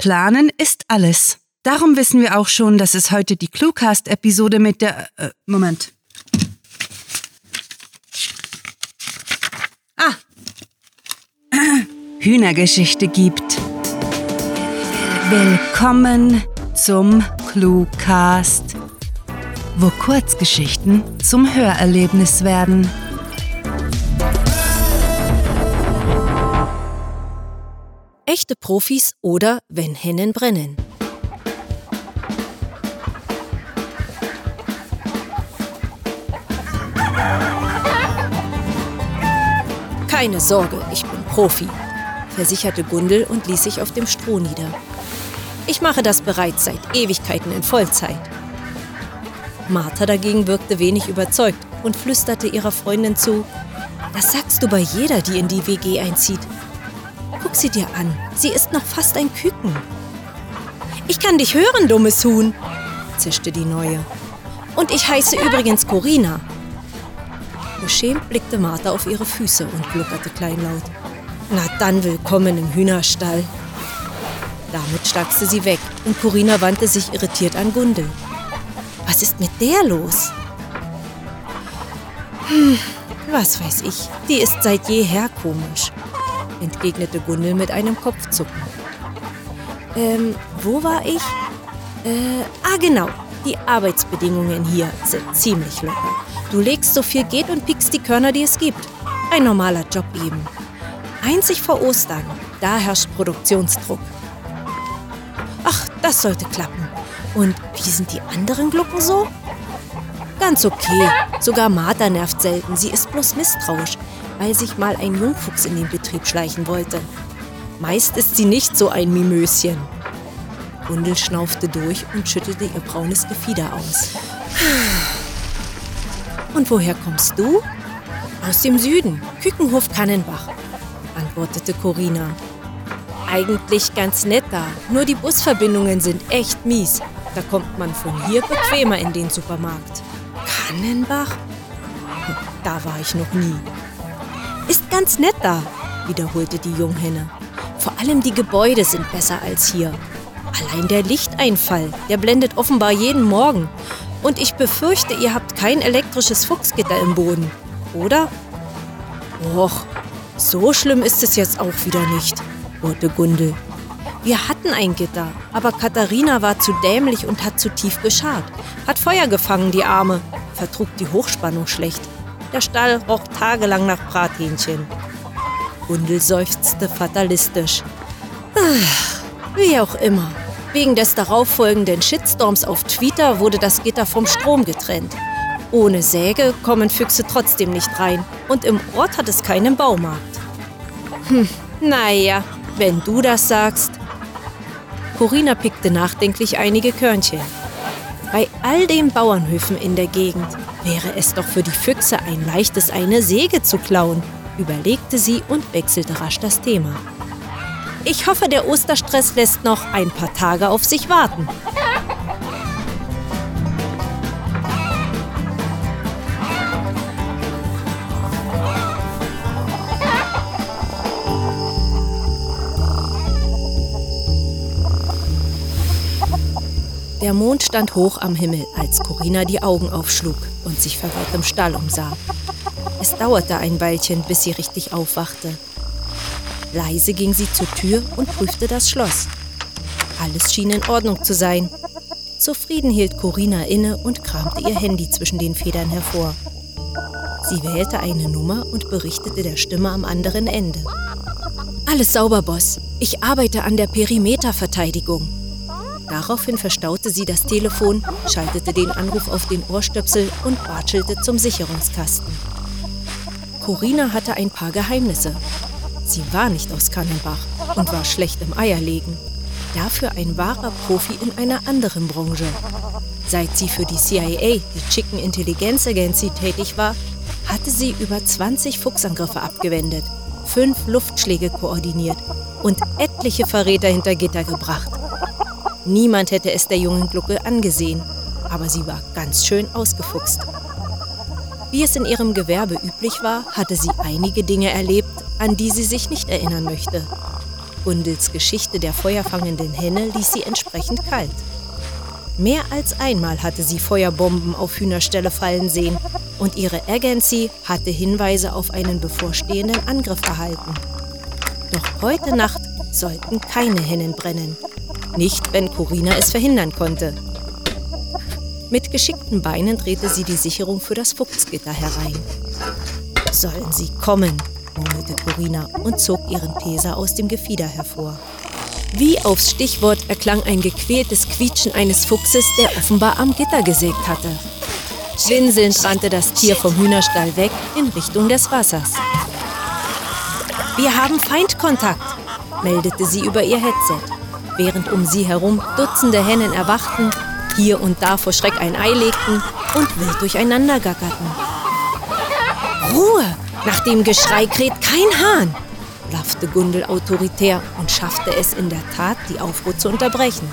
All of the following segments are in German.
Planen ist alles. Darum wissen wir auch schon, dass es heute die Cluecast-Episode mit der... Äh, Moment. Ah. Hühnergeschichte gibt. Willkommen zum Cluecast, wo Kurzgeschichten zum Hörerlebnis werden. Echte Profis oder wenn Hennen brennen. Keine Sorge, ich bin Profi, versicherte Gundel und ließ sich auf dem Stroh nieder. Ich mache das bereits seit Ewigkeiten in Vollzeit. Martha dagegen wirkte wenig überzeugt und flüsterte ihrer Freundin zu, das sagst du bei jeder, die in die WG einzieht. Guck sie dir an, sie ist noch fast ein Küken. Ich kann dich hören, dummes Huhn, zischte die Neue. Und ich heiße übrigens Corina. Beschämt blickte Martha auf ihre Füße und gluckerte kleinlaut. Na dann willkommen im Hühnerstall. Damit stackste sie weg und Corina wandte sich irritiert an Gundel. Was ist mit der los? Hm, was weiß ich, die ist seit jeher komisch, entgegnete Gundel mit einem Kopfzucken. Ähm, wo war ich? Äh, ah genau, die Arbeitsbedingungen hier sind ziemlich locker. Du legst so viel geht und pickst die Körner, die es gibt. Ein normaler Job eben. Einzig vor Ostern, da herrscht Produktionsdruck. Ach, das sollte klappen. Und wie sind die anderen Glucken so? Ganz okay. Sogar Martha nervt selten. Sie ist bloß misstrauisch, weil sich mal ein Jungfuchs in den Betrieb schleichen wollte. Meist ist sie nicht so ein Mimöschen. Gundel schnaufte durch und schüttelte ihr braunes Gefieder aus. Und woher kommst du? Aus dem Süden, Kükenhof Kannenbach, antwortete Corina. Eigentlich ganz nett da, nur die Busverbindungen sind echt mies. Da kommt man von hier bequemer in den Supermarkt. Kannenbach? Da war ich noch nie. Ist ganz nett da, wiederholte die Junghenne. Vor allem die Gebäude sind besser als hier. Allein der Lichteinfall, der blendet offenbar jeden Morgen. Und ich befürchte, ihr habt kein elektrisches Fuchsgitter im Boden, oder? Och, so schlimm ist es jetzt auch wieder nicht, urte Gundel. Wir hatten ein Gitter, aber Katharina war zu dämlich und hat zu tief geschart. Hat Feuer gefangen, die Arme, vertrug die Hochspannung schlecht. Der Stall roch tagelang nach Brathähnchen. Gundel seufzte fatalistisch. Ach, wie auch immer. Wegen des darauffolgenden Shitstorms auf Twitter wurde das Gitter vom Strom getrennt. Ohne Säge kommen Füchse trotzdem nicht rein und im Ort hat es keinen Baumarkt. Hm, naja, wenn du das sagst. Corina pickte nachdenklich einige Körnchen. Bei all den Bauernhöfen in der Gegend wäre es doch für die Füchse ein leichtes, eine Säge zu klauen, überlegte sie und wechselte rasch das Thema. Ich hoffe, der Osterstress lässt noch ein paar Tage auf sich warten. Der Mond stand hoch am Himmel, als Corinna die Augen aufschlug und sich verwirrt im Stall umsah. Es dauerte ein Weilchen, bis sie richtig aufwachte. Leise ging sie zur Tür und prüfte das Schloss. Alles schien in Ordnung zu sein. Zufrieden hielt Corinna inne und kramte ihr Handy zwischen den Federn hervor. Sie wählte eine Nummer und berichtete der Stimme am anderen Ende. Alles sauber, Boss. Ich arbeite an der Perimeterverteidigung. Daraufhin verstaute sie das Telefon, schaltete den Anruf auf den Ohrstöpsel und watschelte zum Sicherungskasten. Corinna hatte ein paar Geheimnisse, Sie war nicht aus Kannenbach und war schlecht im Eierlegen. Dafür ein wahrer Profi in einer anderen Branche. Seit sie für die CIA, die Chicken Intelligence Agency, tätig war, hatte sie über 20 Fuchsangriffe abgewendet, fünf Luftschläge koordiniert und etliche Verräter hinter Gitter gebracht. Niemand hätte es der jungen Glucke angesehen, aber sie war ganz schön ausgefuchst. Wie es in ihrem Gewerbe üblich war, hatte sie einige Dinge erlebt, an die sie sich nicht erinnern möchte. Gundels Geschichte der feuerfangenden Henne ließ sie entsprechend kalt. Mehr als einmal hatte sie Feuerbomben auf Hühnerställe fallen sehen und ihre Agency hatte Hinweise auf einen bevorstehenden Angriff erhalten. Doch heute Nacht sollten keine Hennen brennen. Nicht, wenn Corina es verhindern konnte. Mit geschickten Beinen drehte sie die Sicherung für das Fuchsgitter herein. Sollen sie kommen, murmelte Corina und zog ihren Teser aus dem Gefieder hervor. Wie aufs Stichwort erklang ein gequältes Quietschen eines Fuchses, der offenbar am Gitter gesägt hatte. Winselnd rannte das Tier vom Hühnerstall weg in Richtung des Wassers. Wir haben Feindkontakt, meldete sie über ihr Headset, während um sie herum Dutzende Hennen erwachten, hier und da vor Schreck ein Ei legten und wild durcheinander gackerten. Ruhe! Nach dem Geschrei kräht kein Hahn, blaffte Gundel autoritär und schaffte es in der Tat, die Aufruhr zu unterbrechen.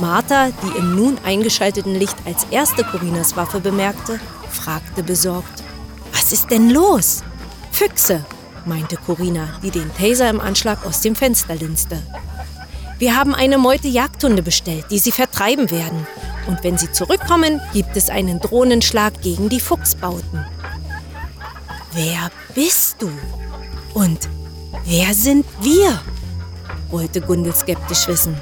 Martha, die im nun eingeschalteten Licht als erste Corinas Waffe bemerkte, fragte besorgt: Was ist denn los? Füchse, meinte Corina, die den Taser im Anschlag aus dem Fenster linste. Wir haben eine Meute Jagdhunde bestellt, die sie vertreiben werden. Und wenn sie zurückkommen, gibt es einen Drohnenschlag gegen die Fuchsbauten. Wer bist du? Und wer sind wir? wollte Gundel skeptisch wissen.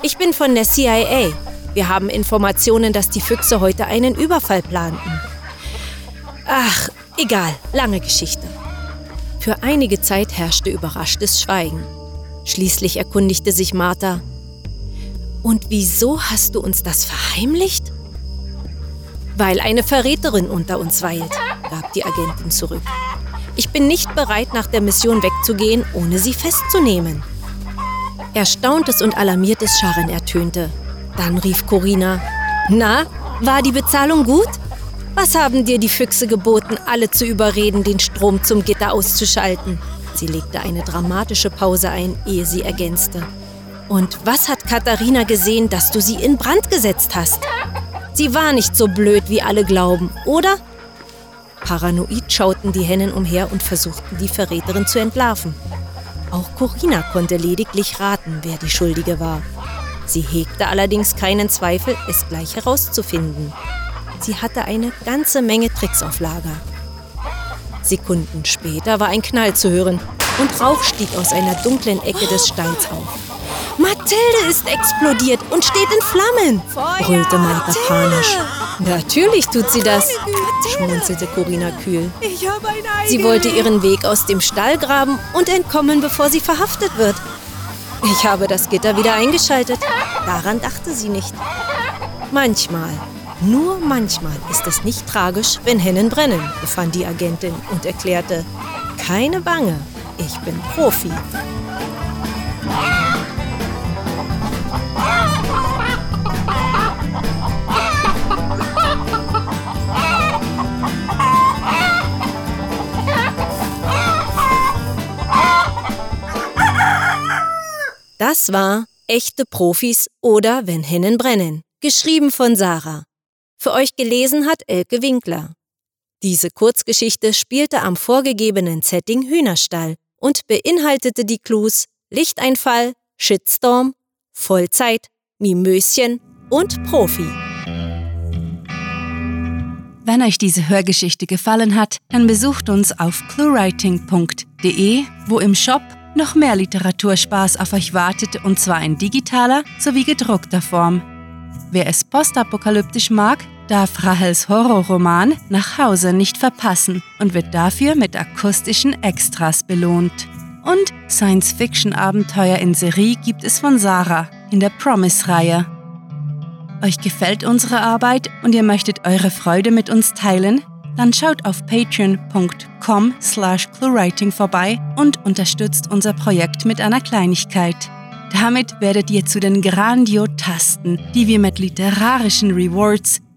Ich bin von der CIA. Wir haben Informationen, dass die Füchse heute einen Überfall planten. Ach, egal, lange Geschichte. Für einige Zeit herrschte überraschtes Schweigen. Schließlich erkundigte sich Martha. Und wieso hast du uns das verheimlicht? Weil eine Verräterin unter uns weilt, gab die Agentin zurück. Ich bin nicht bereit, nach der Mission wegzugehen, ohne sie festzunehmen. Erstauntes und alarmiertes Scharren ertönte. Dann rief Corina: Na, war die Bezahlung gut? Was haben dir die Füchse geboten, alle zu überreden, den Strom zum Gitter auszuschalten? Sie legte eine dramatische Pause ein, ehe sie ergänzte. Und was hat Katharina gesehen, dass du sie in Brand gesetzt hast? Sie war nicht so blöd, wie alle glauben, oder? Paranoid schauten die Hennen umher und versuchten, die Verräterin zu entlarven. Auch Corina konnte lediglich raten, wer die Schuldige war. Sie hegte allerdings keinen Zweifel, es gleich herauszufinden. Sie hatte eine ganze Menge Tricks auf Lager. Sekunden später war ein Knall zu hören und Rauch stieg aus einer dunklen Ecke des Stalls auf. Mathilde ist explodiert und steht in Flammen, brüllte Martha panisch. Natürlich tut sie das, schmunzelte Corinna kühl. Sie wollte ihren Weg aus dem Stall graben und entkommen, bevor sie verhaftet wird. Ich habe das Gitter wieder eingeschaltet. Daran dachte sie nicht. Manchmal, nur manchmal ist es nicht tragisch, wenn Hennen brennen, befand die Agentin und erklärte, keine Bange, ich bin Profi. Das war Echte Profis oder Wenn Hennen brennen, geschrieben von Sarah. Für euch gelesen hat Elke Winkler. Diese Kurzgeschichte spielte am vorgegebenen Setting Hühnerstall und beinhaltete die Clues Lichteinfall, Shitstorm, Vollzeit, Mimöschen und Profi. Wenn euch diese Hörgeschichte gefallen hat, dann besucht uns auf cluewriting.de, wo im Shop noch mehr Literaturspaß auf euch wartet und zwar in digitaler sowie gedruckter Form. Wer es postapokalyptisch mag, darf Rahels Horrorroman Nach Hause nicht verpassen und wird dafür mit akustischen Extras belohnt. Und Science-Fiction-Abenteuer in Serie gibt es von Sarah in der Promise-Reihe. Euch gefällt unsere Arbeit und ihr möchtet eure Freude mit uns teilen? dann schaut auf patreon.com slash cluewriting vorbei und unterstützt unser Projekt mit einer Kleinigkeit. Damit werdet ihr zu den Grandiotasten, die wir mit literarischen Rewards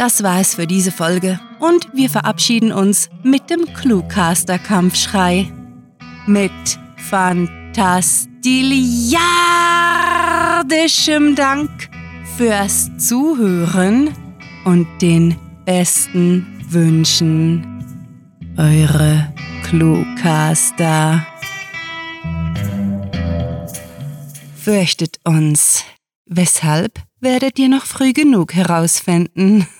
Das war es für diese Folge und wir verabschieden uns mit dem Cluecaster-Kampfschrei. Mit fantastiliardischem Dank fürs Zuhören und den besten Wünschen. Eure Cluecaster. Fürchtet uns. Weshalb werdet ihr noch früh genug herausfinden?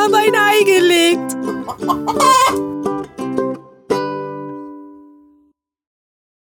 Ich habe ein Ei gelegt.